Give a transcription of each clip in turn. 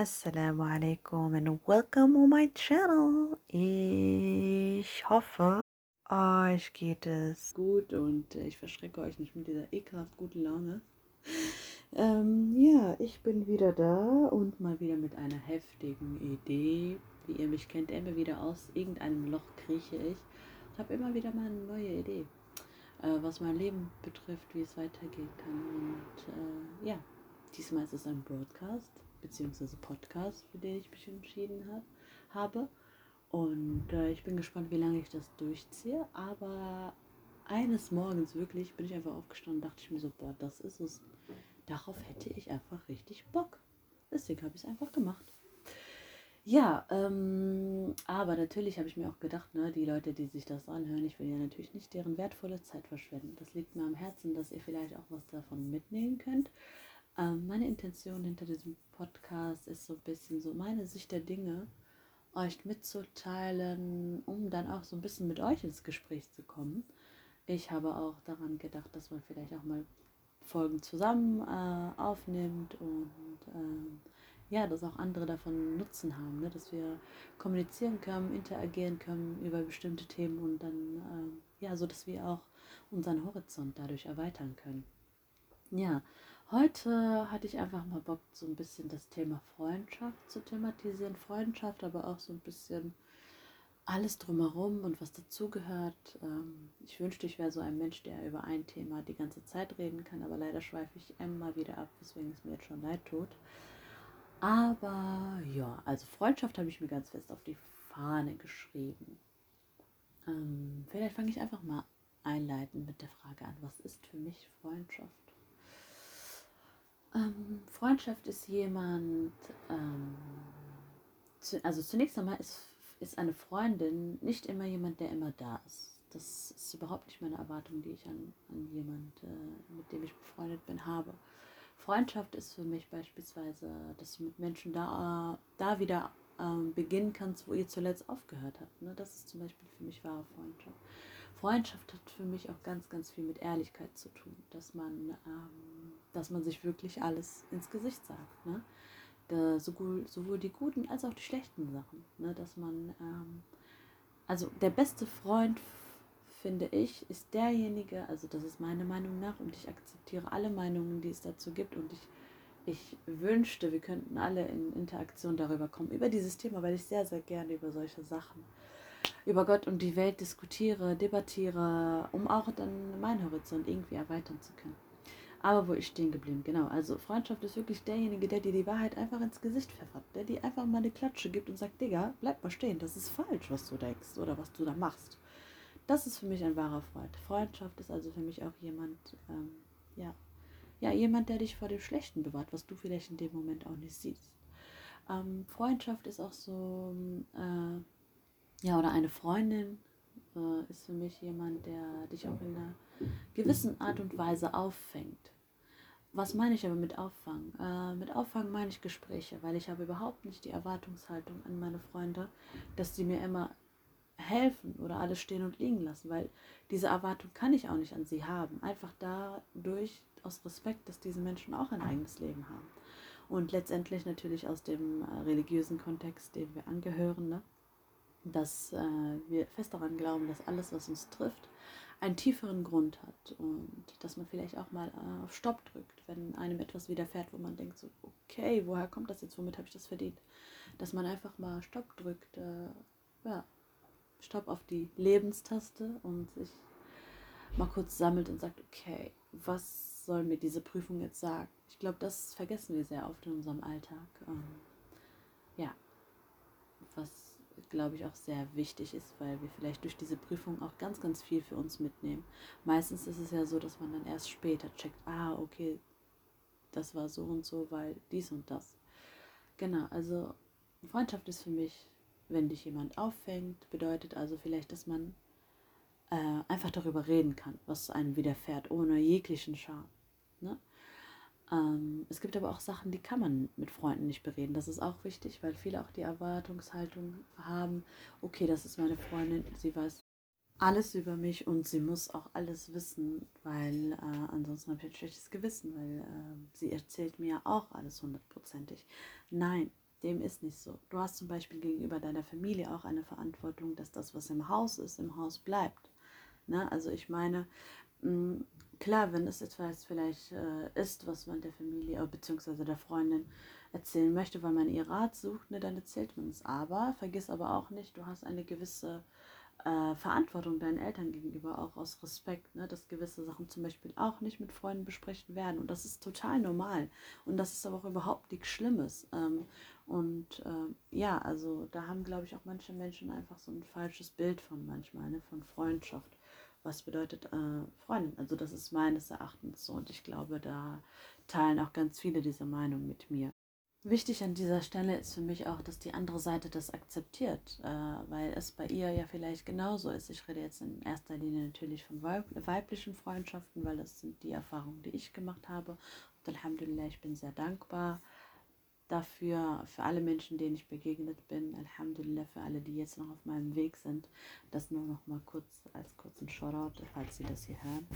Assalamu alaikum and welcome on my channel. Ich hoffe, euch geht es gut und ich verschrecke euch nicht mit dieser ekelhaft guten Laune. Ähm, ja, ich bin wieder da und mal wieder mit einer heftigen Idee. Wie ihr mich kennt, immer wieder aus irgendeinem Loch krieche ich. Ich habe immer wieder mal eine neue Idee, äh, was mein Leben betrifft, wie es weitergehen kann. Und äh, ja, diesmal ist es ein Broadcast beziehungsweise Podcast, für den ich mich entschieden hab, habe. Und äh, ich bin gespannt, wie lange ich das durchziehe. Aber eines Morgens wirklich bin ich einfach aufgestanden und dachte ich mir so, boah, das ist es. Darauf hätte ich einfach richtig Bock. Deswegen habe ich es einfach gemacht. Ja, ähm, aber natürlich habe ich mir auch gedacht, ne, die Leute, die sich das anhören, ich will ja natürlich nicht deren wertvolle Zeit verschwenden. Das liegt mir am Herzen, dass ihr vielleicht auch was davon mitnehmen könnt. Ähm, meine Intention hinter diesem Podcast ist so ein bisschen so meine Sicht der Dinge euch mitzuteilen, um dann auch so ein bisschen mit euch ins Gespräch zu kommen. Ich habe auch daran gedacht, dass man vielleicht auch mal Folgen zusammen äh, aufnimmt und äh, ja, dass auch andere davon Nutzen haben, ne? dass wir kommunizieren können, interagieren können über bestimmte Themen und dann äh, ja, so dass wir auch unseren Horizont dadurch erweitern können. Ja, Heute hatte ich einfach mal Bock, so ein bisschen das Thema Freundschaft zu thematisieren. Freundschaft, aber auch so ein bisschen alles drumherum und was dazugehört. Ähm, ich wünschte, ich wäre so ein Mensch, der über ein Thema die ganze Zeit reden kann, aber leider schweife ich immer wieder ab, weswegen es mir jetzt schon leid tut. Aber ja, also Freundschaft habe ich mir ganz fest auf die Fahne geschrieben. Ähm, vielleicht fange ich einfach mal einleitend mit der Frage an, was ist für mich Freundschaft? Ähm, Freundschaft ist jemand, ähm, zu, also zunächst einmal ist, ist eine Freundin nicht immer jemand, der immer da ist. Das ist überhaupt nicht meine Erwartung, die ich an, an jemand, äh, mit dem ich befreundet bin, habe. Freundschaft ist für mich beispielsweise, dass du mit Menschen da, da wieder ähm, beginnen kannst, wo ihr zuletzt aufgehört habt. Ne? Das ist zum Beispiel für mich wahre Freundschaft. Freundschaft hat für mich auch ganz, ganz viel mit Ehrlichkeit zu tun, dass man ähm, dass man sich wirklich alles ins Gesicht sagt. Ne? Da, sowohl, sowohl die guten als auch die schlechten Sachen. Ne? Dass man, ähm, also der beste Freund, finde ich, ist derjenige, also das ist meine Meinung nach und ich akzeptiere alle Meinungen, die es dazu gibt und ich, ich wünschte, wir könnten alle in Interaktion darüber kommen, über dieses Thema, weil ich sehr, sehr gerne über solche Sachen, über Gott und die Welt diskutiere, debattiere, um auch dann meinen Horizont irgendwie erweitern zu können. Aber wo ich stehen geblieben, genau. Also Freundschaft ist wirklich derjenige, der dir die Wahrheit einfach ins Gesicht pfeffert, der dir einfach mal eine Klatsche gibt und sagt, Digga, bleib mal stehen, das ist falsch, was du denkst oder was du da machst. Das ist für mich ein wahrer Freund. Freundschaft ist also für mich auch jemand, ähm, ja, ja, jemand, der dich vor dem Schlechten bewahrt, was du vielleicht in dem Moment auch nicht siehst. Ähm, Freundschaft ist auch so, äh, ja, oder eine Freundin äh, ist für mich jemand, der dich auch in einer gewissen Art und Weise auffängt. Was meine ich aber mit Auffangen? Äh, mit Auffangen meine ich Gespräche, weil ich habe überhaupt nicht die Erwartungshaltung an meine Freunde, dass sie mir immer helfen oder alles stehen und liegen lassen, weil diese Erwartung kann ich auch nicht an sie haben. Einfach dadurch, aus Respekt, dass diese Menschen auch ein eigenes Leben haben. Und letztendlich natürlich aus dem äh, religiösen Kontext, dem wir angehören, ne? Dass äh, wir fest daran glauben, dass alles, was uns trifft, einen tieferen Grund hat und dass man vielleicht auch mal äh, auf Stopp drückt, wenn einem etwas widerfährt, wo man denkt so, okay, woher kommt das jetzt, womit habe ich das verdient? Dass man einfach mal Stopp drückt, äh, ja, Stopp auf die Lebenstaste und sich mal kurz sammelt und sagt, okay, was soll mir diese Prüfung jetzt sagen? Ich glaube, das vergessen wir sehr oft in unserem Alltag. Ähm, ja, was glaube ich, auch sehr wichtig ist, weil wir vielleicht durch diese Prüfung auch ganz, ganz viel für uns mitnehmen. Meistens ist es ja so, dass man dann erst später checkt, ah, okay, das war so und so, weil dies und das. Genau, also Freundschaft ist für mich, wenn dich jemand auffängt, bedeutet also vielleicht, dass man äh, einfach darüber reden kann, was einem widerfährt, ohne jeglichen Scham. Ne? Ähm, es gibt aber auch Sachen, die kann man mit Freunden nicht bereden. Das ist auch wichtig, weil viele auch die Erwartungshaltung haben, okay, das ist meine Freundin, sie weiß alles über mich und sie muss auch alles wissen, weil äh, ansonsten habe ich ein schlechtes Gewissen, weil äh, sie erzählt mir auch alles hundertprozentig. Nein, dem ist nicht so. Du hast zum Beispiel gegenüber deiner Familie auch eine Verantwortung, dass das, was im Haus ist, im Haus bleibt. Ne? Also ich meine, mh, mm, klar, wenn es etwas vielleicht äh, ist, was man der Familie bzw. der Freundin erzählen möchte, weil man ihr Rat sucht, ne, dann erzählt man es. Aber vergiss aber auch nicht, du hast eine gewisse äh, Verantwortung deinen Eltern gegenüber, auch aus Respekt, ne, dass gewisse Sachen zum Beispiel auch nicht mit Freunden besprechen werden. Und das ist total normal. Und das ist aber auch überhaupt nichts Schlimmes. Ähm, und äh, ja, also da haben, glaube ich, auch manche Menschen einfach so ein falsches Bild von manchmal, ne, von Freundschaft. Was bedeutet äh, Freundin? Also das ist meines Erachtens so. Und ich glaube, da teilen auch ganz viele diese Meinung mit mir. Wichtig an dieser Stelle ist für mich auch, dass die andere Seite das akzeptiert, äh, weil es bei ihr ja vielleicht genauso ist. Ich rede jetzt in erster Linie natürlich von weib weiblichen Freundschaften, weil das sind die Erfahrungen, die ich gemacht habe. Und Alhamdulillah, ich bin sehr dankbar dafür, für alle Menschen, denen ich begegnet bin. Alhamdulillah, für alle, die jetzt noch auf meinem Weg sind. Das nur noch mal kurz als kurzen Shoutout, falls Sie das hier hören.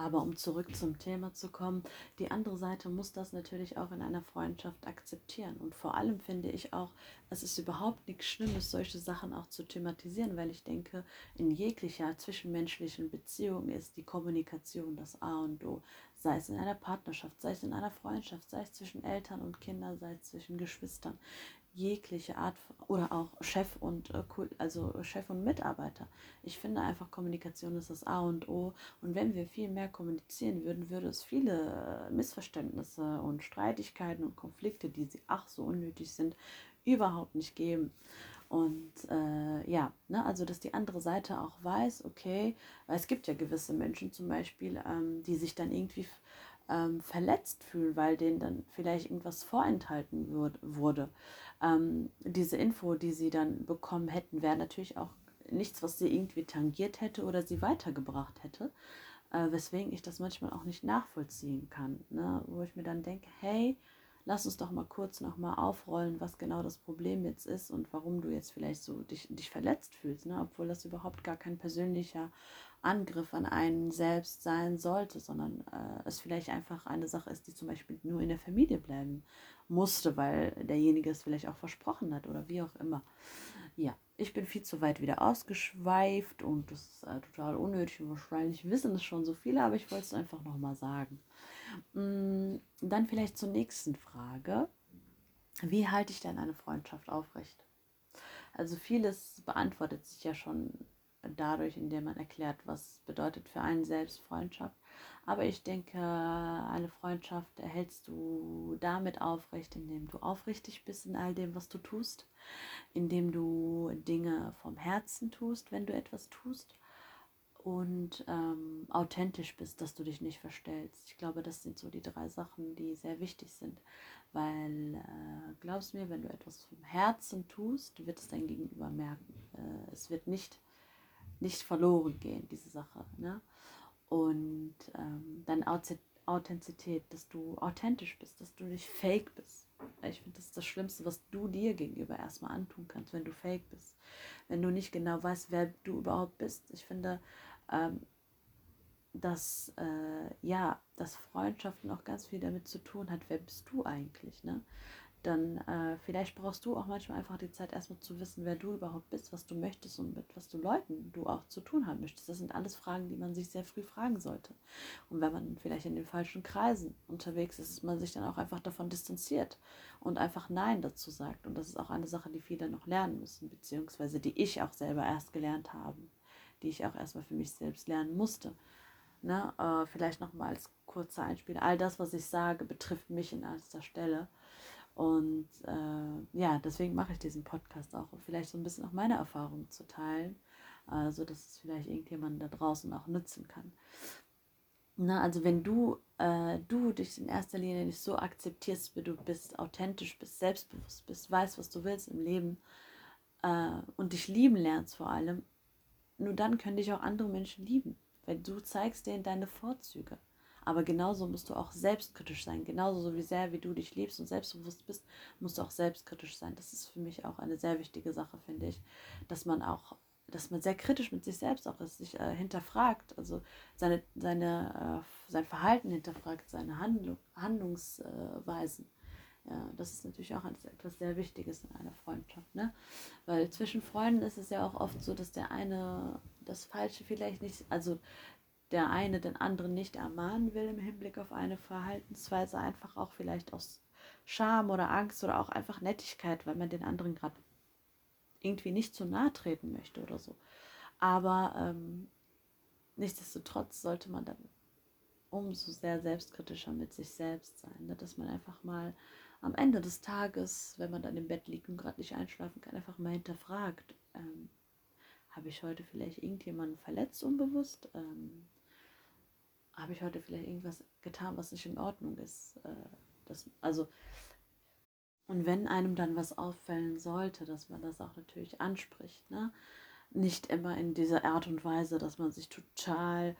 Aber um zurück zum Thema zu kommen, die andere Seite muss das natürlich auch in einer Freundschaft akzeptieren. Und vor allem finde ich auch, es ist überhaupt nichts Schlimmes, solche Sachen auch zu thematisieren, weil ich denke, in jeglicher zwischenmenschlichen Beziehung ist die Kommunikation das A und O. Sei es in einer Partnerschaft, sei es in einer Freundschaft, sei es zwischen Eltern und Kindern, sei es zwischen Geschwistern jegliche Art oder auch Chef und äh, also Chef und Mitarbeiter. Ich finde einfach Kommunikation ist das A und O und wenn wir viel mehr kommunizieren würden, würde es viele äh, Missverständnisse und Streitigkeiten und Konflikte, die sie ach so unnötig sind, überhaupt nicht geben. Und äh, ja, ne, also dass die andere Seite auch weiß, okay, weil es gibt ja gewisse Menschen zum Beispiel, ähm, die sich dann irgendwie ähm, verletzt fühlen, weil denen dann vielleicht irgendwas vorenthalten würd, wurde ähm, diese Info, die sie dann bekommen hätten, wäre natürlich auch nichts, was sie irgendwie tangiert hätte oder sie weitergebracht hätte. Äh, weswegen ich das manchmal auch nicht nachvollziehen kann. Ne? Wo ich mir dann denke, hey, lass uns doch mal kurz nochmal aufrollen, was genau das Problem jetzt ist und warum du jetzt vielleicht so dich, dich verletzt fühlst, ne? obwohl das überhaupt gar kein persönlicher Angriff an einen selbst sein sollte, sondern äh, es vielleicht einfach eine Sache ist, die zum Beispiel nur in der Familie bleiben musste, weil derjenige es vielleicht auch versprochen hat oder wie auch immer. Ja, ich bin viel zu weit wieder ausgeschweift und das ist äh, total unnötig und wahrscheinlich wissen es schon so viele, aber ich wollte es einfach nochmal sagen. Mm, dann vielleicht zur nächsten Frage. Wie halte ich denn eine Freundschaft aufrecht? Also vieles beantwortet sich ja schon dadurch, indem man erklärt, was bedeutet für einen selbst Freundschaft. Aber ich denke, eine Freundschaft erhältst du damit aufrecht, indem du aufrichtig bist in all dem, was du tust, indem du Dinge vom Herzen tust, wenn du etwas tust und ähm, authentisch bist, dass du dich nicht verstellst. Ich glaube, das sind so die drei Sachen, die sehr wichtig sind, weil äh, glaubst mir, wenn du etwas vom Herzen tust, wird es dein Gegenüber merken. Äh, es wird nicht nicht verloren gehen, diese Sache. Ne? Und ähm, dann Authentizität, dass du authentisch bist, dass du nicht fake bist. Ich finde, das ist das Schlimmste, was du dir gegenüber erstmal antun kannst, wenn du fake bist. Wenn du nicht genau weißt, wer du überhaupt bist. Ich finde, ähm, dass, äh, ja, dass Freundschaften auch ganz viel damit zu tun hat, wer bist du eigentlich, ne? Dann äh, vielleicht brauchst du auch manchmal einfach die Zeit, erstmal zu wissen, wer du überhaupt bist, was du möchtest und mit was du Leuten du auch zu tun haben möchtest. Das sind alles Fragen, die man sich sehr früh fragen sollte. Und wenn man vielleicht in den falschen Kreisen unterwegs ist, dass man sich dann auch einfach davon distanziert und einfach Nein dazu sagt. Und das ist auch eine Sache, die viele noch lernen müssen, beziehungsweise die ich auch selber erst gelernt habe, die ich auch erstmal für mich selbst lernen musste. Ne? Äh, vielleicht nochmal als kurzer Einspiel. All das, was ich sage, betrifft mich in erster Stelle. Und äh, ja, deswegen mache ich diesen Podcast auch, um vielleicht so ein bisschen auch meine Erfahrungen zu teilen, äh, so dass es vielleicht irgendjemand da draußen auch nutzen kann. Na, also wenn du, äh, du dich in erster Linie nicht so akzeptierst, wie du bist, authentisch bist, selbstbewusst bist, weißt, was du willst im Leben äh, und dich lieben lernst vor allem, nur dann können dich auch andere Menschen lieben, weil du zeigst denen deine Vorzüge. Aber genauso musst du auch selbstkritisch sein. Genauso so wie sehr, wie du dich liebst und selbstbewusst bist, musst du auch selbstkritisch sein. Das ist für mich auch eine sehr wichtige Sache, finde ich, dass man auch, dass man sehr kritisch mit sich selbst auch ist, sich äh, hinterfragt, also seine, seine, äh, sein Verhalten hinterfragt, seine Handlung, Handlungsweisen. Ja, das ist natürlich auch etwas sehr Wichtiges in einer Freundschaft, ne? Weil zwischen Freunden ist es ja auch oft so, dass der eine das Falsche vielleicht nicht, also der eine den anderen nicht ermahnen will im Hinblick auf eine Verhaltensweise, einfach auch vielleicht aus Scham oder Angst oder auch einfach Nettigkeit, weil man den anderen gerade irgendwie nicht zu nahe treten möchte oder so. Aber ähm, nichtsdestotrotz sollte man dann umso sehr selbstkritischer mit sich selbst sein, ne? dass man einfach mal am Ende des Tages, wenn man dann im Bett liegt und gerade nicht einschlafen kann, einfach mal hinterfragt, ähm, habe ich heute vielleicht irgendjemanden verletzt unbewusst? Ähm, habe ich heute vielleicht irgendwas getan, was nicht in Ordnung ist? Äh, das, also, und wenn einem dann was auffällen sollte, dass man das auch natürlich anspricht, ne? Nicht immer in dieser Art und Weise, dass man sich total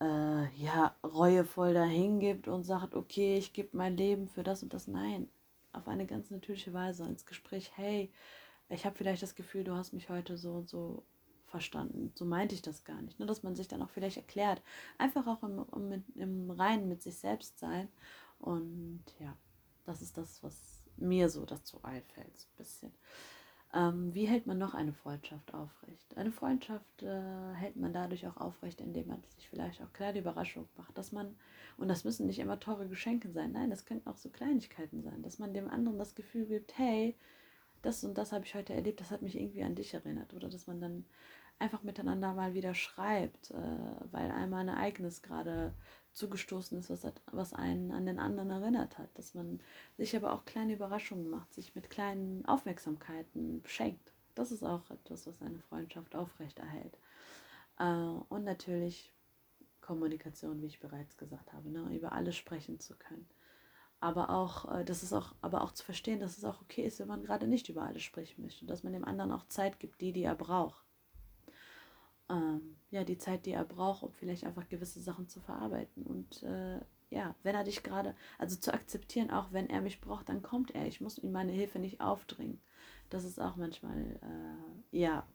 äh, ja, reuevoll dahingibt und sagt, okay, ich gebe mein Leben für das und das. Nein, auf eine ganz natürliche Weise ins Gespräch, hey, ich habe vielleicht das Gefühl, du hast mich heute so und so verstanden. So meinte ich das gar nicht. Nur, dass man sich dann auch vielleicht erklärt. Einfach auch im, im, im Reinen mit sich selbst sein. Und ja, das ist das, was mir so dazu einfällt, so ein bisschen. Ähm, wie hält man noch eine Freundschaft aufrecht? Eine Freundschaft äh, hält man dadurch auch aufrecht, indem man sich vielleicht auch kleine Überraschungen macht, dass man, und das müssen nicht immer teure Geschenke sein, nein, das könnten auch so Kleinigkeiten sein, dass man dem anderen das Gefühl gibt, hey, das und das habe ich heute erlebt, das hat mich irgendwie an dich erinnert. Oder dass man dann einfach miteinander mal wieder schreibt, äh, weil einmal ein Ereignis gerade zugestoßen ist, was, was einen an den anderen erinnert hat. Dass man sich aber auch kleine Überraschungen macht, sich mit kleinen Aufmerksamkeiten beschenkt. Das ist auch etwas, was eine Freundschaft aufrechterhält. Äh, und natürlich Kommunikation, wie ich bereits gesagt habe, ne, über alles sprechen zu können. Aber auch, äh, das ist auch, aber auch zu verstehen, dass es auch okay ist, wenn man gerade nicht über alles sprechen möchte. Dass man dem anderen auch Zeit gibt, die, die er braucht ähm, ja, die Zeit, die er braucht, um vielleicht einfach gewisse Sachen zu verarbeiten. Und äh, ja, wenn er dich gerade, also zu akzeptieren, auch wenn er mich braucht, dann kommt er. Ich muss ihm meine Hilfe nicht aufdringen. Das ist auch manchmal, äh, ja,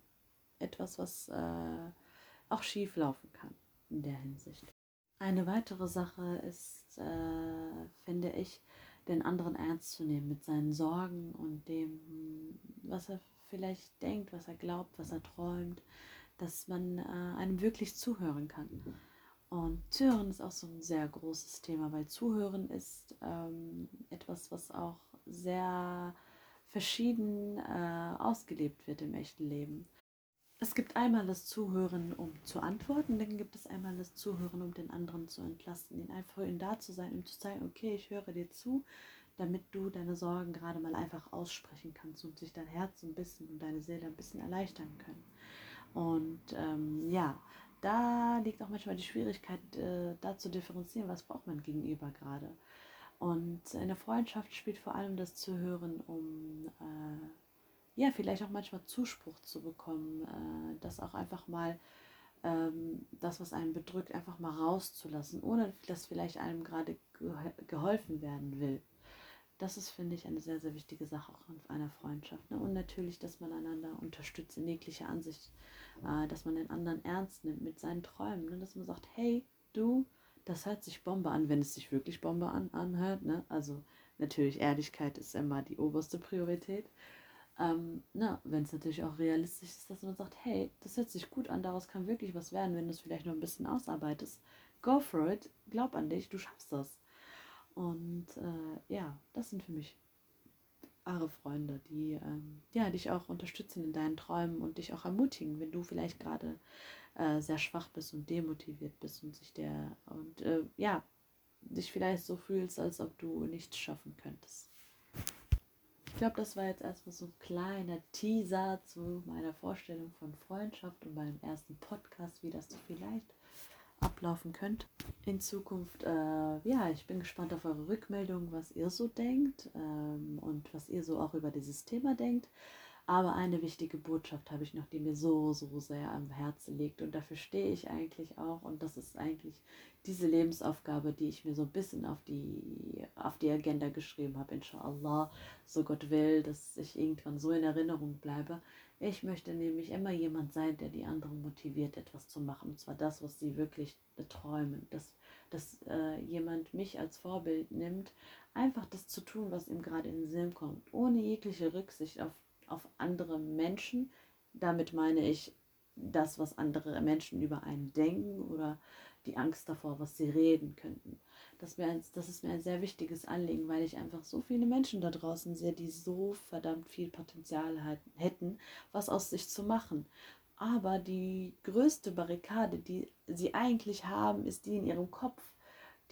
etwas, was äh, auch schief laufen kann in der Hinsicht. Eine weitere Sache ist, äh, finde ich, den anderen ernst zu nehmen mit seinen Sorgen und dem, was er vielleicht denkt, was er glaubt, was er träumt dass man äh, einem wirklich zuhören kann. Und Zuhören ist auch so ein sehr großes Thema, weil Zuhören ist ähm, etwas, was auch sehr verschieden äh, ausgelebt wird im echten Leben. Es gibt einmal das Zuhören, um zu antworten, dann gibt es einmal das Zuhören, um den anderen zu entlasten, ihn einfach ihn da zu sein, ihm zu zeigen, okay, ich höre dir zu, damit du deine Sorgen gerade mal einfach aussprechen kannst und sich dein Herz ein bisschen und deine Seele ein bisschen erleichtern können. Und ähm, ja, da liegt auch manchmal die Schwierigkeit, äh, da zu differenzieren, was braucht man gegenüber gerade. Und in der Freundschaft spielt vor allem das Zuhören, um äh, ja, vielleicht auch manchmal Zuspruch zu bekommen, äh, das auch einfach mal ähm, das, was einen bedrückt, einfach mal rauszulassen, ohne dass vielleicht einem gerade geholfen werden will das ist, finde ich, eine sehr, sehr wichtige Sache auch in einer Freundschaft. Ne? Und natürlich, dass man einander unterstützt in jeglicher Ansicht, äh, dass man den anderen ernst nimmt mit seinen Träumen. Ne? Dass man sagt, hey, du, das hört sich Bombe an, wenn es sich wirklich Bombe an, anhört. Ne? Also natürlich, Ehrlichkeit ist immer die oberste Priorität. Ähm, wenn es natürlich auch realistisch ist, dass man sagt, hey, das hört sich gut an, daraus kann wirklich was werden, wenn du es vielleicht noch ein bisschen ausarbeitest. Go for it, glaub an dich, du schaffst das. Und äh, ja, das sind für mich wahre Freunde, die ähm, ja, dich auch unterstützen in deinen Träumen und dich auch ermutigen, wenn du vielleicht gerade äh, sehr schwach bist und demotiviert bist und sich der und äh, ja, dich vielleicht so fühlst, als ob du nichts schaffen könntest. Ich glaube, das war jetzt erstmal so ein kleiner Teaser zu meiner Vorstellung von Freundschaft und meinem ersten Podcast, wie das so vielleicht ablaufen könnte in Zukunft. Äh, ja, ich bin gespannt auf eure Rückmeldung, was ihr so denkt ähm, und was ihr so auch über dieses Thema denkt. Aber eine wichtige Botschaft habe ich noch, die mir so, so sehr am Herzen liegt. Und dafür stehe ich eigentlich auch. Und das ist eigentlich diese Lebensaufgabe, die ich mir so ein bisschen auf die, auf die Agenda geschrieben habe. Inshallah, so Gott will, dass ich irgendwann so in Erinnerung bleibe. Ich möchte nämlich immer jemand sein, der die anderen motiviert, etwas zu machen. Und zwar das, was sie wirklich träumen. Dass, dass äh, jemand mich als Vorbild nimmt, einfach das zu tun, was ihm gerade in den Sinn kommt, ohne jegliche Rücksicht auf, auf andere Menschen. Damit meine ich das, was andere Menschen über einen denken oder die Angst davor, was sie reden könnten. Das, wär, das ist mir ein sehr wichtiges Anliegen, weil ich einfach so viele Menschen da draußen sehe, die so verdammt viel Potenzial hätten, was aus sich zu machen. Aber die größte Barrikade, die sie eigentlich haben, ist die in ihrem Kopf.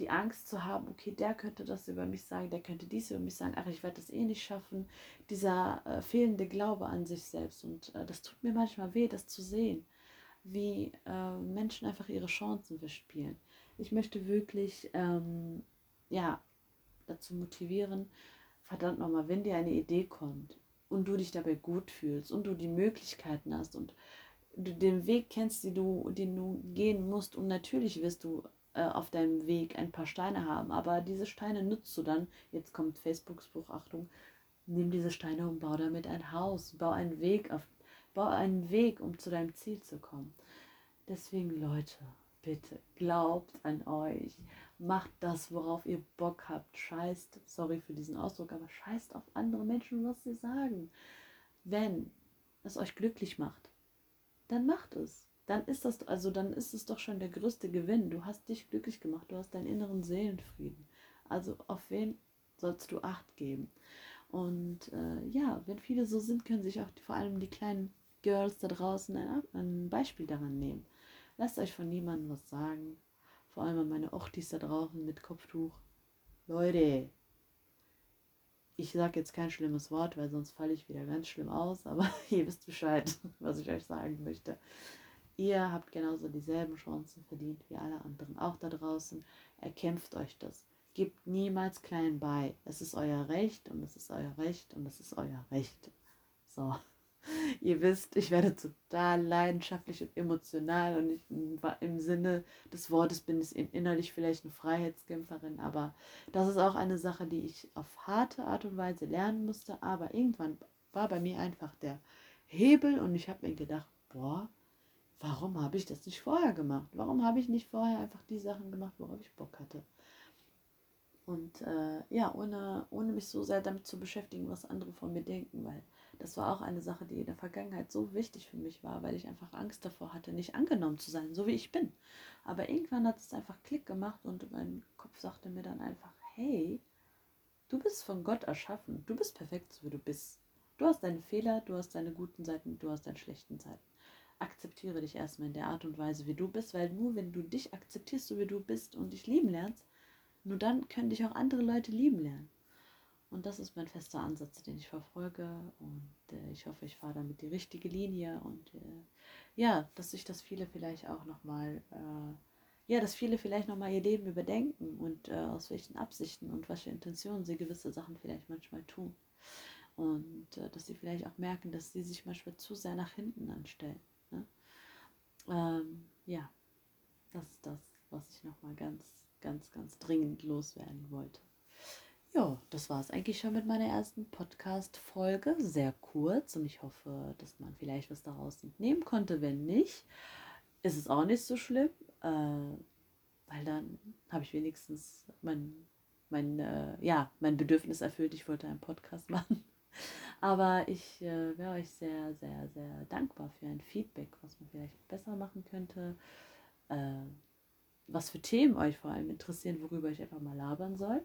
Die Angst zu haben, okay, der könnte das über mich sagen, der könnte dies über mich sagen, ach, ich werde das eh nicht schaffen. Dieser äh, fehlende Glaube an sich selbst. Und äh, das tut mir manchmal weh, das zu sehen, wie äh, Menschen einfach ihre Chancen verspielen. Ich möchte wirklich, ähm, ja, dazu motivieren, verdammt nochmal, wenn dir eine Idee kommt und du dich dabei gut fühlst und du die Möglichkeiten hast und du den Weg kennst, den du, den du gehen musst. Und natürlich wirst du äh, auf deinem Weg ein paar Steine haben, aber diese Steine nutzt du dann. Jetzt kommt Facebook-Spruch, Achtung, nimm diese Steine und bau damit ein Haus, bau einen Weg auf, bau einen Weg, um zu deinem Ziel zu kommen. Deswegen, Leute, bitte glaubt an euch. Macht das, worauf ihr Bock habt. Scheißt, sorry für diesen Ausdruck, aber scheißt auf andere Menschen, was sie sagen. Wenn es euch glücklich macht, dann macht es. Dann ist das, also dann ist es doch schon der größte Gewinn. Du hast dich glücklich gemacht, du hast deinen inneren Seelenfrieden. Also auf wen sollst du Acht geben? Und äh, ja, wenn viele so sind, können sich auch die, vor allem die kleinen Girls da draußen ein, ein Beispiel daran nehmen. Lasst euch von niemandem was sagen. Vor allem an meine Ochtis da draußen mit Kopftuch. Leute, ich sage jetzt kein schlimmes Wort, weil sonst falle ich wieder ganz schlimm aus, aber ihr wisst Bescheid, was ich euch sagen möchte. Ihr habt genauso dieselben Chancen verdient wie alle anderen, auch da draußen. Erkämpft euch das. Gebt niemals klein bei. Es ist euer Recht und es ist euer Recht und es ist euer Recht. So. Ihr wisst, ich werde total leidenschaftlich und emotional und ich, im Sinne des Wortes bin ich innerlich vielleicht eine Freiheitskämpferin, aber das ist auch eine Sache, die ich auf harte Art und Weise lernen musste, aber irgendwann war bei mir einfach der Hebel und ich habe mir gedacht, boah, warum habe ich das nicht vorher gemacht? Warum habe ich nicht vorher einfach die Sachen gemacht, worauf ich Bock hatte? Und äh, ja, ohne, ohne mich so sehr damit zu beschäftigen, was andere von mir denken, weil das war auch eine Sache, die in der Vergangenheit so wichtig für mich war, weil ich einfach Angst davor hatte, nicht angenommen zu sein, so wie ich bin. Aber irgendwann hat es einfach Klick gemacht und mein Kopf sagte mir dann einfach, hey, du bist von Gott erschaffen, du bist perfekt, so wie du bist. Du hast deine Fehler, du hast deine guten Seiten, du hast deine schlechten Seiten. Akzeptiere dich erstmal in der Art und Weise, wie du bist, weil nur wenn du dich akzeptierst, so wie du bist und dich lieben lernst, nur dann können dich auch andere Leute lieben lernen. Und das ist mein fester Ansatz, den ich verfolge. Und äh, ich hoffe, ich fahre damit die richtige Linie. Und äh, ja, dass sich das viele vielleicht auch nochmal, äh, ja, dass viele vielleicht nochmal ihr Leben überdenken und äh, aus welchen Absichten und welche Intentionen sie gewisse Sachen vielleicht manchmal tun. Und äh, dass sie vielleicht auch merken, dass sie sich manchmal zu sehr nach hinten anstellen. Ähm, ja, das ist das, was ich nochmal ganz, ganz, ganz dringend loswerden wollte. Ja, das war es eigentlich schon mit meiner ersten Podcast-Folge. Sehr kurz und ich hoffe, dass man vielleicht was daraus entnehmen konnte. Wenn nicht, ist es auch nicht so schlimm, äh, weil dann habe ich wenigstens mein, mein, äh, ja, mein Bedürfnis erfüllt. Ich wollte einen Podcast machen. Aber ich äh, wäre euch sehr, sehr, sehr dankbar für ein Feedback, was man vielleicht besser machen könnte. Äh, was für Themen euch vor allem interessieren, worüber ich einfach mal labern soll.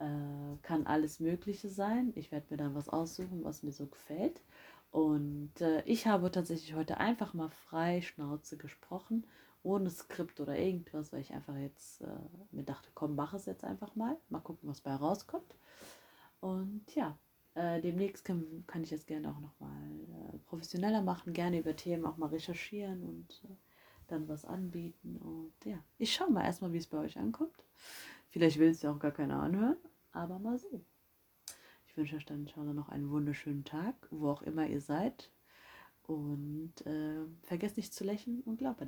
Äh, kann alles Mögliche sein. Ich werde mir dann was aussuchen, was mir so gefällt. Und äh, ich habe tatsächlich heute einfach mal frei Schnauze gesprochen, ohne Skript oder irgendwas, weil ich einfach jetzt äh, mir dachte, komm, mach es jetzt einfach mal. Mal gucken, was bei rauskommt. Und ja, äh, demnächst kann, kann ich es gerne auch nochmal äh, professioneller machen, gerne über Themen auch mal recherchieren und äh, dann was anbieten. Und ja, ich schaue mal erstmal, wie es bei euch ankommt. Vielleicht will es ja auch gar keiner anhören, aber mal so. Ich wünsche euch dann inshallah noch einen wunderschönen Tag, wo auch immer ihr seid. Und äh, vergesst nicht zu lächeln und glaubt an